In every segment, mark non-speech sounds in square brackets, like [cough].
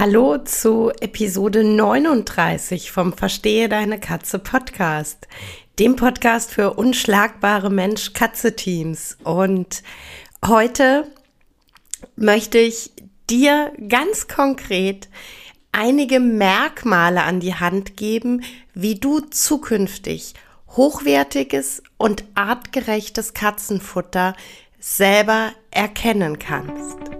Hallo zu Episode 39 vom Verstehe deine Katze Podcast, dem Podcast für unschlagbare Mensch-Katze-Teams. Und heute möchte ich dir ganz konkret einige Merkmale an die Hand geben, wie du zukünftig hochwertiges und artgerechtes Katzenfutter selber erkennen kannst.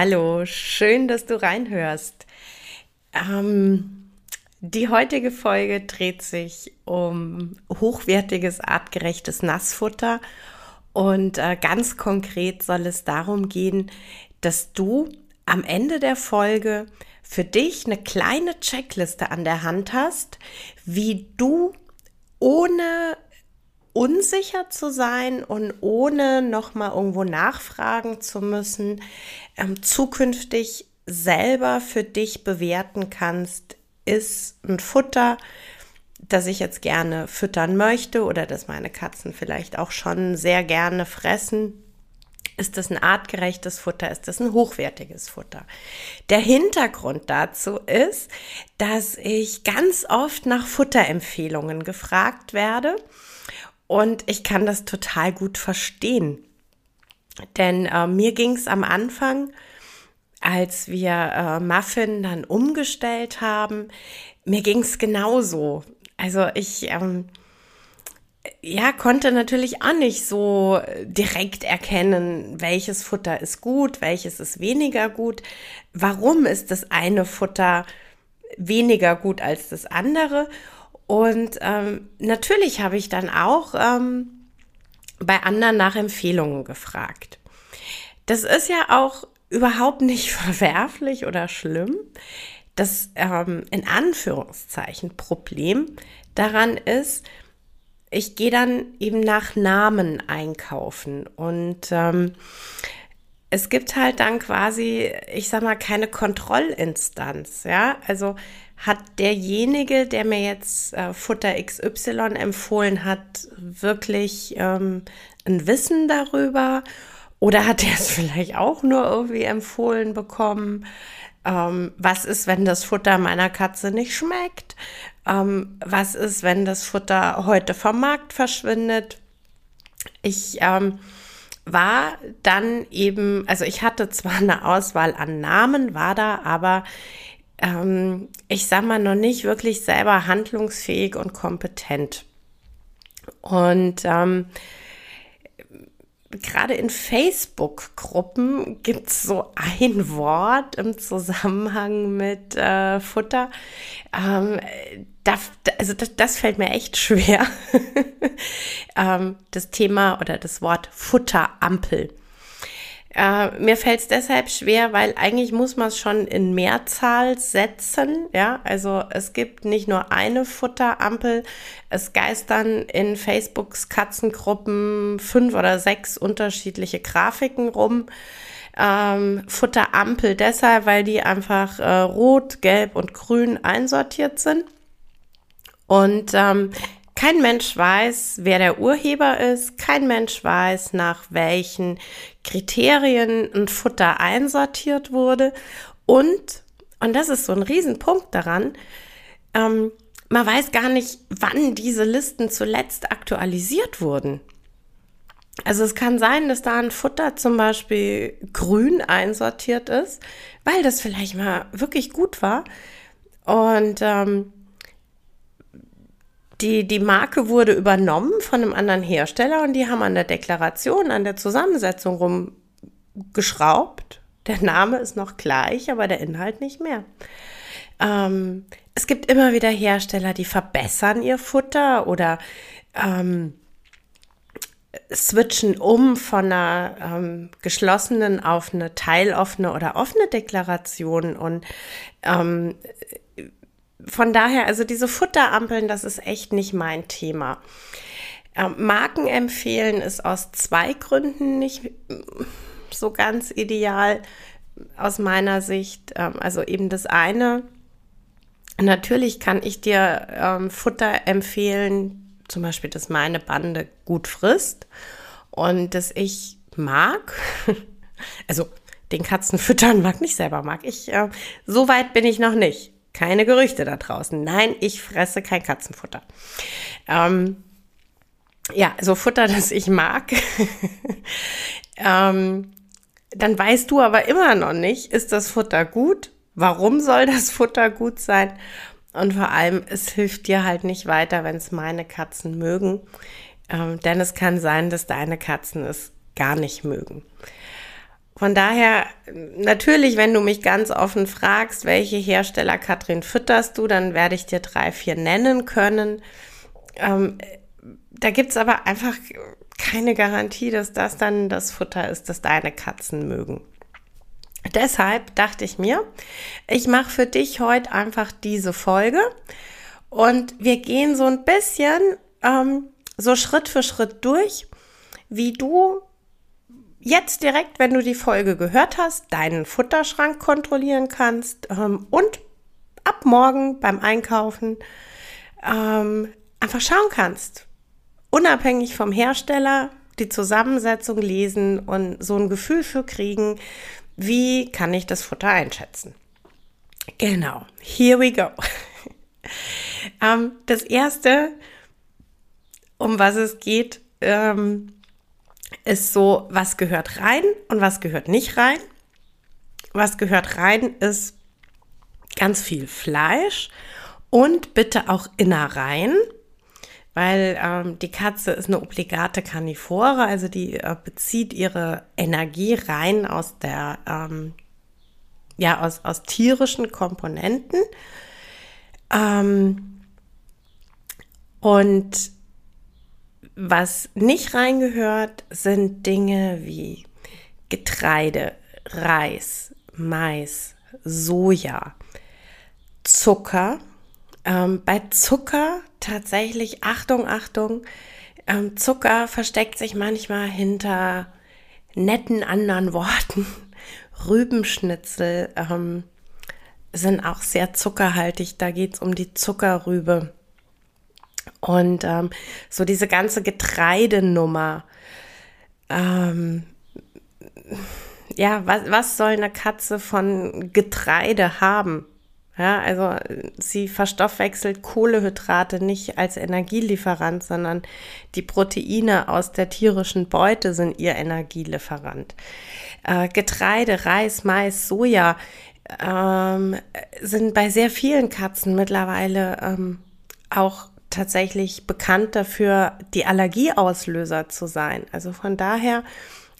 Hallo, schön, dass du reinhörst. Ähm, die heutige Folge dreht sich um hochwertiges, artgerechtes Nassfutter und äh, ganz konkret soll es darum gehen, dass du am Ende der Folge für dich eine kleine Checkliste an der Hand hast, wie du ohne unsicher zu sein und ohne nochmal irgendwo nachfragen zu müssen, ähm, zukünftig selber für dich bewerten kannst, ist ein Futter, das ich jetzt gerne füttern möchte oder das meine Katzen vielleicht auch schon sehr gerne fressen. Ist das ein artgerechtes Futter? Ist das ein hochwertiges Futter? Der Hintergrund dazu ist, dass ich ganz oft nach Futterempfehlungen gefragt werde und ich kann das total gut verstehen. Denn äh, mir ging es am Anfang, als wir äh, Muffin dann umgestellt haben, mir ging es genauso. Also ich ähm, ja, konnte natürlich auch nicht so direkt erkennen, welches Futter ist gut, welches ist weniger gut. Warum ist das eine Futter weniger gut als das andere? Und ähm, natürlich habe ich dann auch ähm, bei anderen nach Empfehlungen gefragt. Das ist ja auch überhaupt nicht [laughs] verwerflich oder schlimm. Das ähm, in Anführungszeichen Problem daran ist, ich gehe dann eben nach Namen einkaufen und ähm, es gibt halt dann quasi, ich sag mal, keine Kontrollinstanz, ja. Also hat derjenige, der mir jetzt äh, Futter XY empfohlen hat, wirklich ähm, ein Wissen darüber? Oder hat er es [laughs] vielleicht auch nur irgendwie empfohlen bekommen? Ähm, was ist, wenn das Futter meiner Katze nicht schmeckt? Ähm, was ist, wenn das Futter heute vom Markt verschwindet? Ich ähm, war dann eben, also ich hatte zwar eine Auswahl an Namen, war da aber ähm, ich sag mal, noch nicht wirklich selber handlungsfähig und kompetent. Und ähm, gerade in Facebook-Gruppen gibt es so ein Wort im Zusammenhang mit äh, Futter. Ähm, da, also das, das, fällt mir echt schwer. [laughs] ähm, das Thema oder das Wort Futterampel. Äh, mir fällt es deshalb schwer, weil eigentlich muss man es schon in Mehrzahl setzen. Ja, also es gibt nicht nur eine Futterampel. Es geistern in Facebooks Katzengruppen fünf oder sechs unterschiedliche Grafiken rum. Ähm, Futterampel deshalb, weil die einfach äh, rot, gelb und grün einsortiert sind. Und ähm, kein Mensch weiß, wer der Urheber ist. Kein Mensch weiß, nach welchen Kriterien ein Futter einsortiert wurde. Und, und das ist so ein Riesenpunkt daran, ähm, man weiß gar nicht, wann diese Listen zuletzt aktualisiert wurden. Also es kann sein, dass da ein Futter zum Beispiel grün einsortiert ist, weil das vielleicht mal wirklich gut war Und ähm, die, die Marke wurde übernommen von einem anderen Hersteller und die haben an der Deklaration, an der Zusammensetzung rumgeschraubt. Der Name ist noch gleich, aber der Inhalt nicht mehr. Ähm, es gibt immer wieder Hersteller, die verbessern ihr Futter oder ähm, switchen um von einer ähm, geschlossenen auf eine teiloffene oder offene Deklaration. Und ähm, von daher, also diese Futterampeln, das ist echt nicht mein Thema. Ähm, Marken empfehlen ist aus zwei Gründen nicht so ganz ideal aus meiner Sicht. Ähm, also eben das eine, natürlich kann ich dir ähm, Futter empfehlen, zum Beispiel, dass meine Bande gut frisst und dass ich mag. [laughs] Also den Katzen füttern mag nicht selber mag ich. Äh, so weit bin ich noch nicht. Keine Gerüchte da draußen. Nein, ich fresse kein Katzenfutter. Ähm, ja, so Futter, [laughs] das ich mag. [laughs] ähm, dann weißt du aber immer noch nicht, ist das Futter gut? Warum soll das Futter gut sein? Und vor allem, es hilft dir halt nicht weiter, wenn es meine Katzen mögen. Ähm, denn es kann sein, dass deine Katzen es gar nicht mögen. Von daher, natürlich, wenn du mich ganz offen fragst, welche Hersteller, Katrin, fütterst du, dann werde ich dir drei, vier nennen können. Ähm, da gibt's aber einfach keine Garantie, dass das dann das Futter ist, das deine Katzen mögen. Deshalb dachte ich mir, ich mache für dich heute einfach diese Folge und wir gehen so ein bisschen ähm, so Schritt für Schritt durch, wie du jetzt direkt, wenn du die Folge gehört hast, deinen Futterschrank kontrollieren kannst ähm, und ab morgen beim Einkaufen ähm, einfach schauen kannst, unabhängig vom Hersteller, die Zusammensetzung lesen und so ein Gefühl für kriegen, wie kann ich das Futter einschätzen? Genau, here we go. [laughs] ähm, das erste, um was es geht, ähm, ist so, was gehört rein und was gehört nicht rein. Was gehört rein ist ganz viel Fleisch und bitte auch Innereien weil ähm, die Katze ist eine obligate Karnivore, also die äh, bezieht ihre Energie rein aus der, ähm, ja, aus, aus tierischen Komponenten. Ähm, und was nicht reingehört, sind Dinge wie Getreide, Reis, Mais, Soja, Zucker, ähm, bei Zucker tatsächlich, Achtung, Achtung, ähm, Zucker versteckt sich manchmal hinter netten anderen Worten. [laughs] Rübenschnitzel ähm, sind auch sehr zuckerhaltig. Da geht es um die Zuckerrübe. Und ähm, so diese ganze Getreidenummer. Ähm, ja, was, was soll eine Katze von Getreide haben? Ja, also sie verstoffwechselt Kohlehydrate nicht als Energielieferant, sondern die Proteine aus der tierischen Beute sind ihr Energielieferant. Äh, Getreide, Reis, Mais, Soja ähm, sind bei sehr vielen Katzen mittlerweile ähm, auch tatsächlich bekannt dafür, die Allergieauslöser zu sein. Also von daher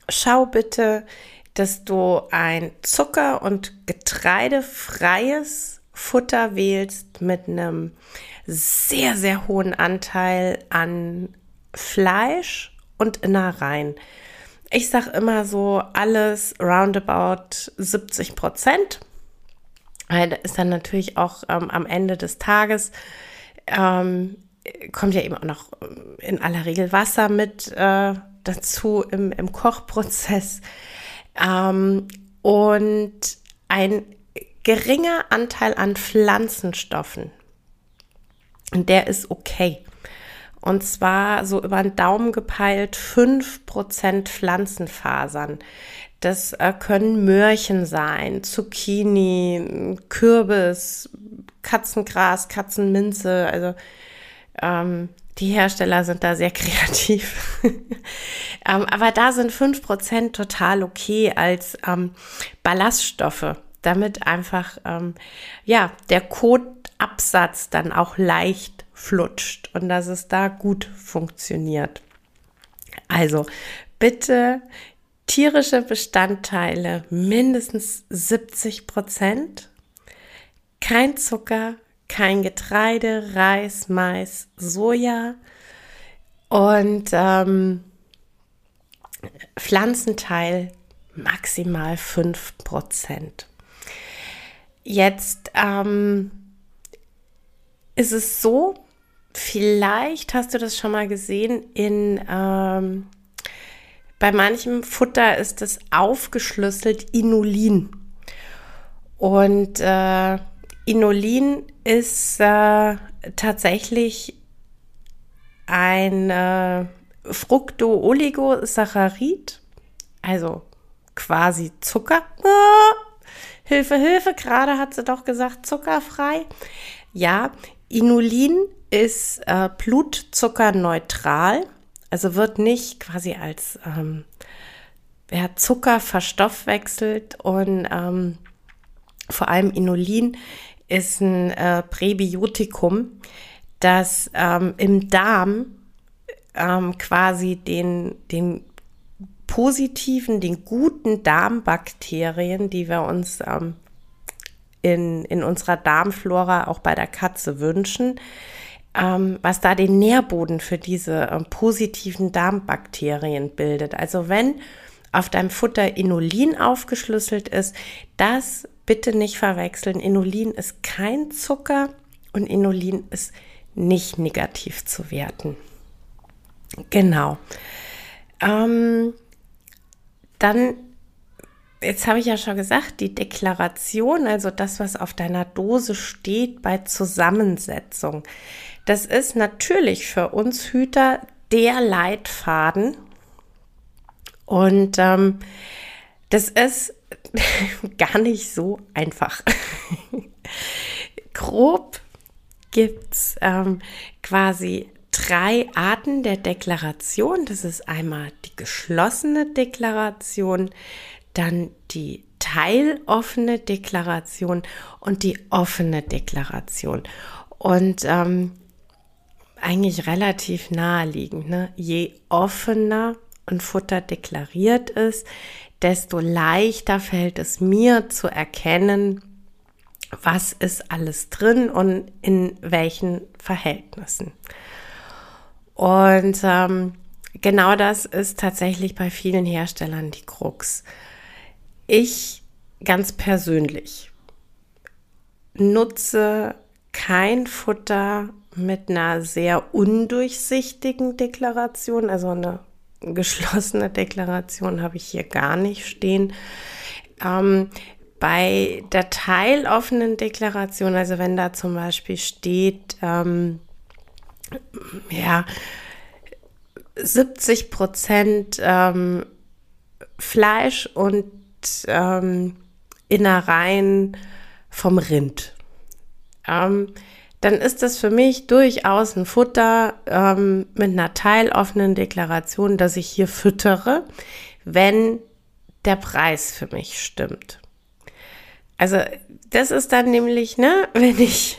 schau bitte, dass du ein Zucker- und Getreidefreies Futter wählst mit einem sehr, sehr hohen Anteil an Fleisch und Innereien. Ich sage immer so alles roundabout 70 Prozent. Ist dann natürlich auch ähm, am Ende des Tages ähm, kommt ja eben auch noch in aller Regel Wasser mit äh, dazu im, im Kochprozess. Ähm, und ein geringer Anteil an Pflanzenstoffen. Der ist okay. Und zwar so über den Daumen gepeilt 5% Pflanzenfasern. Das äh, können Möhrchen sein, Zucchini, Kürbis, Katzengras, Katzenminze. Also ähm, die Hersteller sind da sehr [laughs] kreativ. ähm, aber da sind 5% total okay als ähm, Ballaststoffe. damit einfach ähm, ja der Kotabsatz dann auch leicht flutscht und dass es da gut funktioniert. Also bitte tierische Bestandteile mindestens 70 Prozent, kein Zucker, kein Getreide, Reis, Mais, Soja und ähm, Pflanzenteil maximal 5 Prozent. Jetzt ähm, ist es so, vielleicht hast du das schon mal gesehen, in, ähm, bei manchem Futter ist es aufgeschlüsselt Inulin. Und äh, Inulin ist äh, tatsächlich ein äh, Fructooligosaccharid, also quasi Zucker. Ah, [laughs] Hilfe, Hilfe, gerade hat sie doch gesagt, zuckerfrei. Ja, Inulin ist äh, blutzuckerneutral, also wird nicht quasi als ähm, ja, Zucker verstoffwechselt und ähm, vor allem Inulin ist ein äh, Präbiotikum, das ähm, im Darm ähm, quasi den, den positiven, den guten Darmbakterien, die wir uns ähm, in, in unserer Darmflora auch bei der Katze wünschen, ähm, was da den Nährboden für diese ähm, positiven Darmbakterien bildet. Also wenn auf deinem Futter Inulin aufgeschlüsselt ist, das bitte nicht verwechseln. Inulin ist kein Zucker und Inulin ist nicht negativ zu werten. Genau. Ähm, dann, jetzt habe ich ja schon gesagt, die Deklaration, also das, was auf deiner Dose steht bei Zusammensetzung, das ist natürlich für uns Hüter der Leitfaden. Und ähm, das ist [laughs] gar nicht so einfach. [laughs] Grob gibt es ähm, quasi drei Arten der Deklaration. Das ist einmal die geschlossene Deklaration, dann die teiloffene Deklaration und die offene Deklaration. Und ähm, eigentlich relativ naheliegend. Ne? Je offener ein Futter deklariert ist, desto leichter fällt es mir zu erkennen, was ist alles drin und in welchen Verhältnissen. Und ähm, genau das ist tatsächlich bei vielen Herstellern die Krux. Ich ganz persönlich nutze kein Futter mit einer sehr undurchsichtigen Deklaration, also eine geschlossene Deklaration habe ich hier gar nicht stehen. Ähm, bei der teiloffenen Deklaration, also wenn da zum Beispiel steht, ähm, ja, 70 Prozent ähm, Fleisch und ähm, Innereien vom Rind. Ähm, dann ist das für mich durchaus ein Futter ähm, mit einer teiloffenen Deklaration, dass ich hier füttere, wenn der Preis für mich stimmt. Also das ist dann nämlich, ne, [laughs] wenn ich,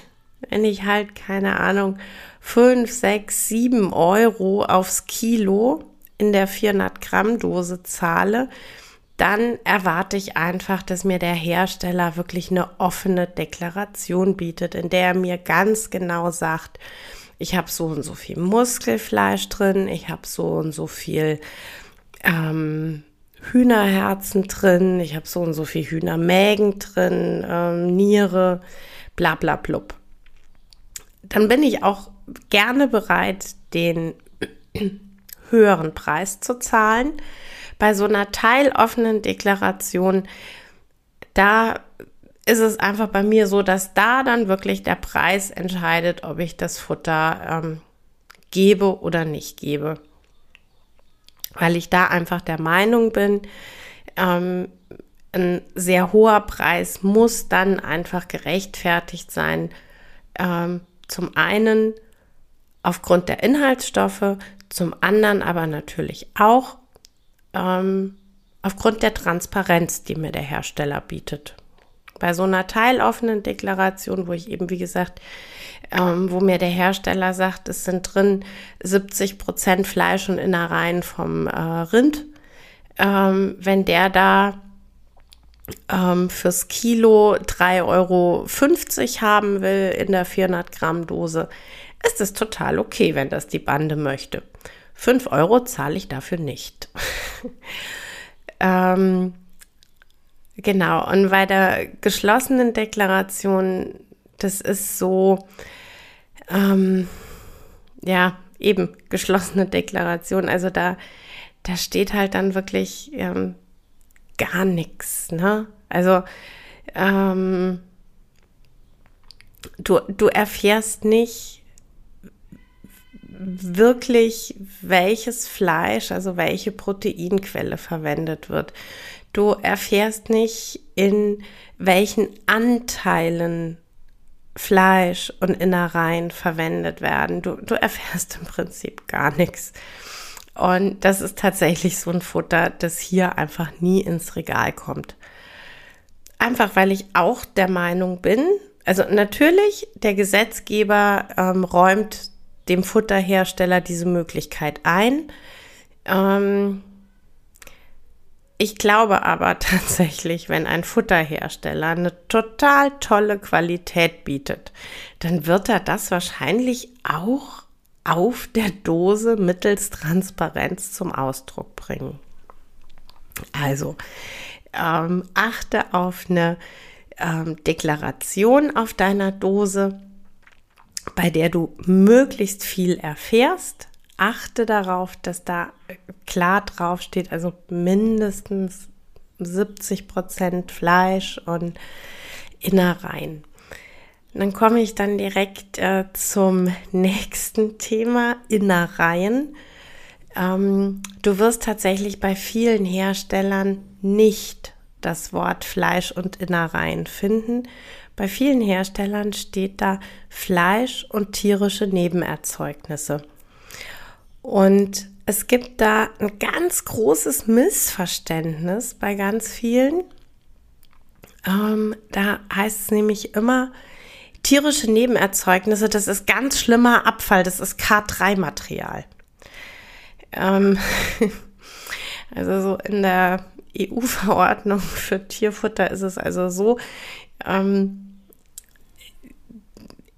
wenn ich halt keine Ahnung 5, 6, 7 Euro aufs Kilo in der 400 Gramm Dose zahle, dann erwarte ich einfach, dass mir der Hersteller wirklich eine offene Deklaration bietet, in der er mir ganz genau sagt, ich habe so und so viel Muskelfleisch drin, ich habe so und so viel ähm, Hühnerherzen drin, ich habe so und so viel Hühnermägen drin, ähm, Niere, bla bla blub. Dann bin ich auch gerne bereit, den [clears throat] höheren Preis zu zahlen. Bei so einer teiloffenen Deklaration, da ist es einfach bei mir so, dass da dann wirklich der Preis entscheidet, ob ich das Futter ähm, gebe oder nicht gebe. Weil ich da einfach der Meinung bin, ähm, ein sehr hoher Preis muss dann einfach gerechtfertigt sein. Ähm, zum einen aufgrund der Inhaltsstoffe, zum anderen aber natürlich auch ähm, aufgrund der Transparenz, die mir der Hersteller bietet. Bei so einer teiloffenen Deklaration, wo ich eben, wie gesagt, ähm, wo mir der Hersteller sagt, es sind drin 70 Prozent Fleisch und Innereien vom äh, Rind. Ähm, wenn der da ähm, fürs Kilo 3,50 Euro haben will in der 400 Gramm Dose, ist es total okay, wenn das die Bande möchte. 5 Euro zahle ich dafür nicht. [laughs] ähm, genau, und bei der geschlossenen Deklaration, das ist so, ähm, ja, eben geschlossene Deklaration. Also da, da steht halt dann wirklich ähm, gar nichts. Ne? Also ähm, du, du erfährst nicht, wirklich, welches Fleisch, also welche Proteinquelle verwendet wird. Du erfährst nicht, in welchen Anteilen Fleisch und Innereien verwendet werden. Du, du erfährst im Prinzip gar nichts. Und das ist tatsächlich so ein Futter, das hier einfach nie ins Regal kommt. Einfach weil ich auch der Meinung bin, also natürlich, der Gesetzgeber ähm, räumt dem Futterhersteller diese Möglichkeit ein. Ähm, ich glaube aber [laughs] tatsächlich, wenn ein Futterhersteller eine total tolle Qualität bietet, dann wird er das wahrscheinlich auch auf der Dose mittels Transparenz zum Ausdruck bringen. Also ähm, achte auf eine ähm, Deklaration auf deiner Dose bei der du möglichst viel erfährst. Achte darauf, dass da klar drauf steht, also mindestens 70 Prozent Fleisch und Innereien. Dann komme ich dann direkt äh, zum nächsten Thema, Innereien. Ähm, du wirst tatsächlich bei vielen Herstellern nicht das Wort Fleisch und Innereien finden. Bei vielen Herstellern steht da Fleisch und tierische Nebenerzeugnisse. Und es gibt da ein ganz großes Missverständnis bei ganz vielen. Ähm, da heißt es nämlich immer, tierische Nebenerzeugnisse, das ist ganz schlimmer Abfall, das ist K3-Material. Ähm, [laughs] also so in der EU-Verordnung für Tierfutter ist es also so, ähm,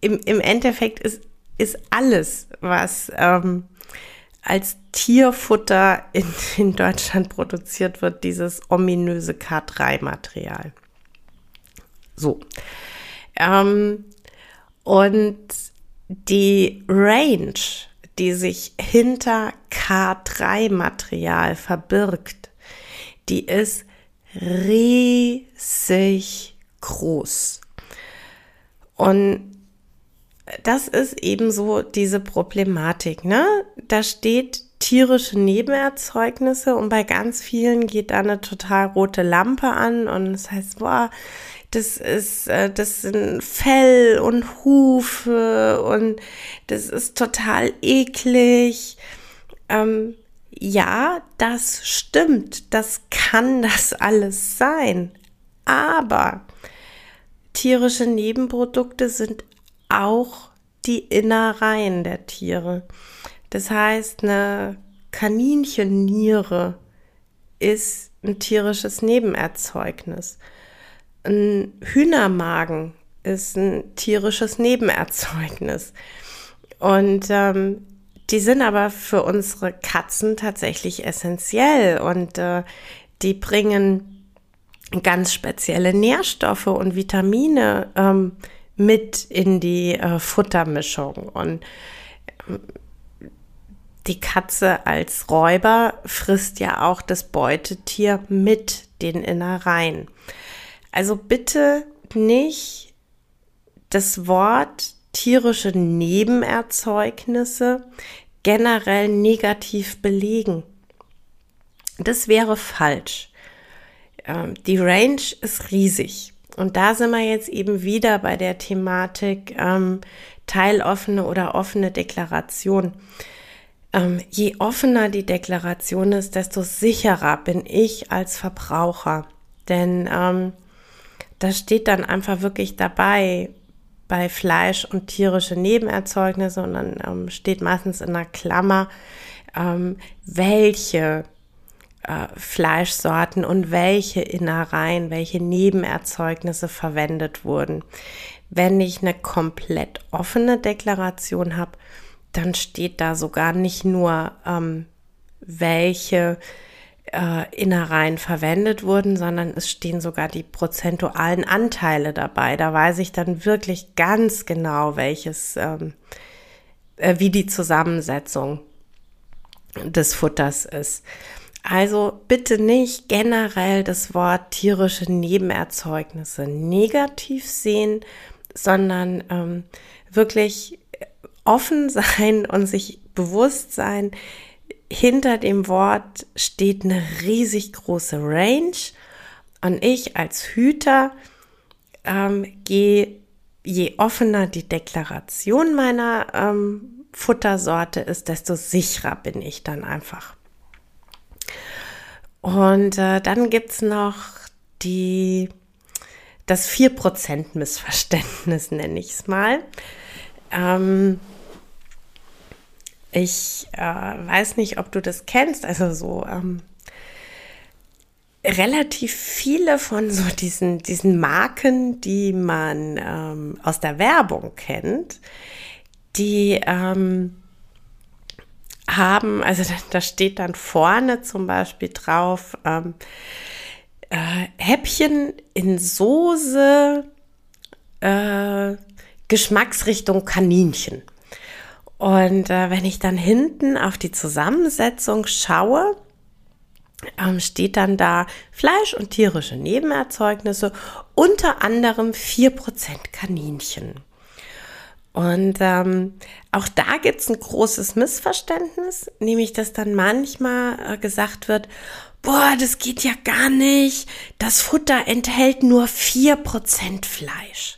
im, im Endeffekt ist, ist alles, was ähm, als Tierfutter in, in Deutschland produziert wird, dieses ominöse K3-Material. So. Ähm, und die Range, die sich hinter K3-Material verbirgt, die ist riesig groß. Und das ist ebenso diese Problematik, ne? Da steht tierische Nebenerzeugnisse und bei ganz vielen geht da eine total rote Lampe an und das heißt, boah, das ist, äh, das sind Fell und Hufe und das ist total eklig. Ähm, ja, das stimmt, das kann das alles sein, aber tierische Nebenprodukte sind auch die Innereien der Tiere. Das heißt, eine Kaninchenniere ist ein tierisches Nebenerzeugnis. Ein Hühnermagen ist ein tierisches Nebenerzeugnis. Und ähm, die sind aber für unsere Katzen tatsächlich essentiell und äh, die bringen ganz spezielle Nährstoffe und Vitamine ähm, mit in die äh, Futtermischung. Und äh, die Katze als Räuber frisst ja auch das Beutetier mit den Innereien. Also bitte nicht das Wort tierische Nebenerzeugnisse generell negativ belegen. Das wäre falsch. Ähm, die Range ist riesig. Und da sind wir jetzt eben wieder bei der Thematik ähm, teiloffene oder offene Deklaration. Ähm, je offener die Deklaration ist, desto sicherer bin ich als Verbraucher. Denn ähm, da steht dann einfach wirklich dabei, bei Fleisch und tierische Nebenerzeugnisse und dann ähm, steht meistens in einer Klammer, ähm, welche äh, Fleischsorten und welche Innereien, welche Nebenerzeugnisse verwendet wurden. Wenn ich eine komplett offene Deklaration habe, dann steht da sogar nicht nur, ähm, welche äh, Innereien verwendet wurden, sondern es stehen sogar die prozentualen Anteile dabei. Da weiß ich dann wirklich ganz genau, welches, ähm, äh, wie die Zusammensetzung des Futters ist. Also bitte nicht generell das Wort tierische Nebenerzeugnisse negativ sehen, sondern ähm, wirklich offen [laughs] sein und sich bewusst sein, hinter dem Wort steht eine riesig große Range und ich als Hüter ähm, gehe, je offener die Deklaration meiner ähm, Futtersorte ist, desto sicherer bin ich dann einfach. Und äh, dann gibt es noch die, das 4% Missverständnis, [laughs] nenne ich es mal. Ähm, ich äh, weiß nicht, ob du das kennst, also so ähm, relativ viele von so diesen, diesen Marken, die man ähm, aus der Werbung kennt, die ähm, haben, also da, steht dann vorne zum Beispiel drauf, ähm, äh, Häppchen in Soße, äh, Geschmacksrichtung Kaninchen. Und äh, wenn ich dann hinten auf die Zusammensetzung schaue, ähm, steht dann da Fleisch und tierische Nebenerzeugnisse, unter anderem 4% Kaninchen. Und ähm, auch da gibt es ein großes Missverständnis, nämlich dass dann manchmal äh, gesagt wird, boah, das geht ja gar nicht, das Futter enthält nur 4% Fleisch.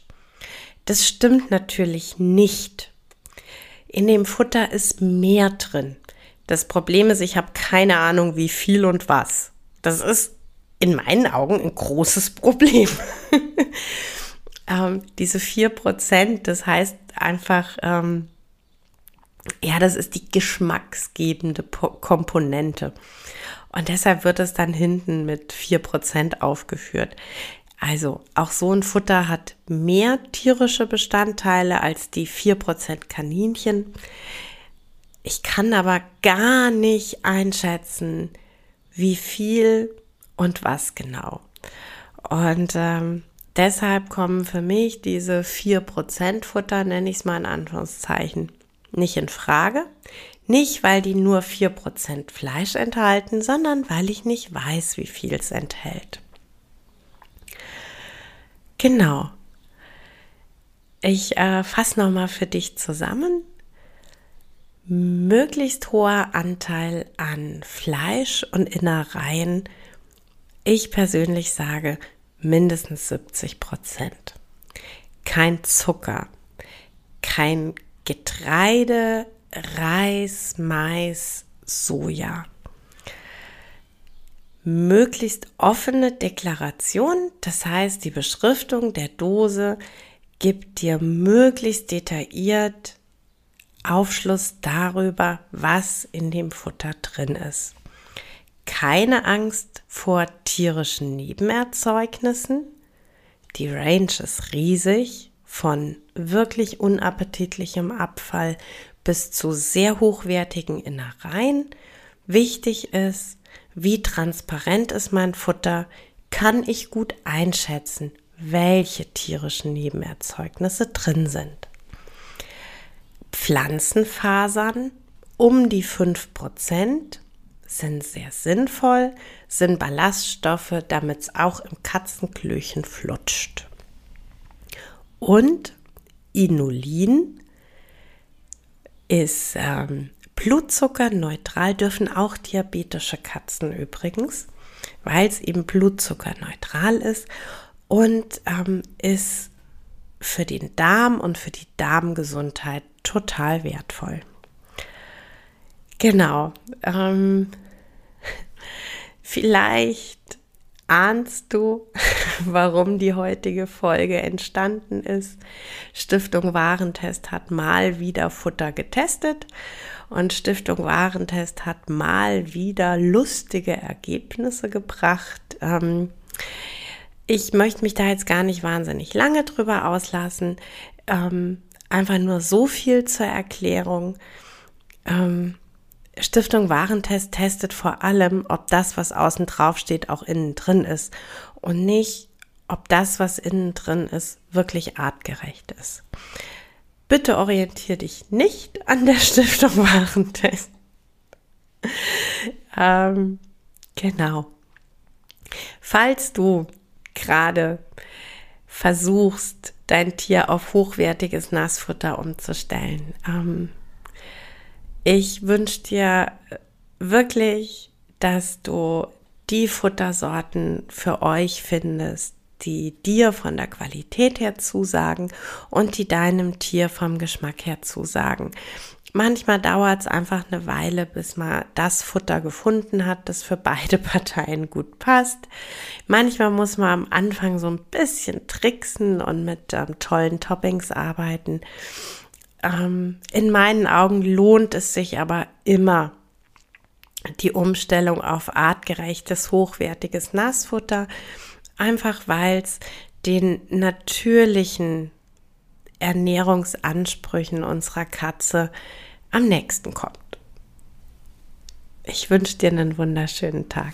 Das stimmt natürlich nicht in dem Futter ist mehr drin. Das Problem ist, ich habe keine Ahnung, wie viel und was. Das ist in meinen Augen ein großes [laughs] Problem. ähm, diese vier Prozent, das heißt einfach, ähm, ja, das ist die geschmacksgebende po Komponente. Und deshalb wird es dann hinten mit vier Prozent aufgeführt. Also auch so ein Futter hat mehr tierische Bestandteile als die 4% Kaninchen. Ich kann aber gar nicht einschätzen, wie viel und was genau. Und ähm, deshalb kommen für mich diese 4% Futter, nenne ich es mal in Anführungszeichen, nicht in Frage. Nicht, weil die nur 4% Fleisch enthalten, sondern weil ich nicht weiß, wie viel es enthält. Genau. Ich äh, fasse nochmal für dich zusammen. Möglichst hoher Anteil an Fleisch und Innereien. Ich persönlich sage mindestens 70 Prozent. Kein Zucker, kein Getreide, Reis, Mais, Soja möglichst offene Deklaration. Das heißt, die Beschriftung der Dose gibt dir möglichst detailliert Aufschluss darüber, was in dem Futter drin ist. Keine Angst vor tierischen Nebenerzeugnissen. Die Range ist riesig, von wirklich unappetitlichem Abfall bis zu sehr hochwertigen Innereien. Wichtig ist, wie transparent ist mein Futter, kann ich gut einschätzen, welche tierischen Nebenerzeugnisse drin sind. Pflanzenfasern um die 5% sind sehr sinnvoll, sind Ballaststoffe, damit es auch im Katzenklöchen flutscht. Und Inulin ist ähm, Blutzuckerneutral dürfen auch diabetische Katzen übrigens, weil es eben blutzuckerneutral ist und ähm, ist für den Darm und für die Darmgesundheit total wertvoll. Genau. Ähm, [laughs] vielleicht ahnst du, [laughs] warum die heutige Folge entstanden ist. Stiftung Warentest hat mal wieder Futter getestet und Stiftung Warentest hat mal wieder lustige Ergebnisse gebracht. Ähm, ich möchte mich da jetzt gar nicht wahnsinnig lange drüber auslassen. Ähm, einfach nur so viel zur Erklärung. Ähm, Stiftung Warentest testet vor allem, ob das, was außen drauf steht, auch innen drin ist und nicht, ob das, was innen drin ist, wirklich artgerecht ist. Bitte orientiere dich nicht an der [laughs] Stiftung Warentest. ähm, genau. Falls du gerade versuchst, dein Tier auf hochwertiges Nassfutter umzustellen, ähm, ich wünsche dir wirklich, dass du die Futtersorten für euch findest, die dir von der Qualität her zusagen und die deinem Tier vom Geschmack her zusagen. Manchmal dauert es einfach eine Weile, bis man das Futter gefunden hat, das für beide [laughs] Parteien gut passt. Manchmal muss man am Anfang so ein bisschen tricksen und mit ähm, tollen Toppings arbeiten. Ähm, in meinen Augen lohnt es sich aber immer, die Umstellung auf artgerechtes, hochwertiges Nassfutter, einfach weil es den natürlichen Ernährungsansprüchen unserer Katze am nächsten kommt. Ich wünsche dir einen wunderschönen Tag.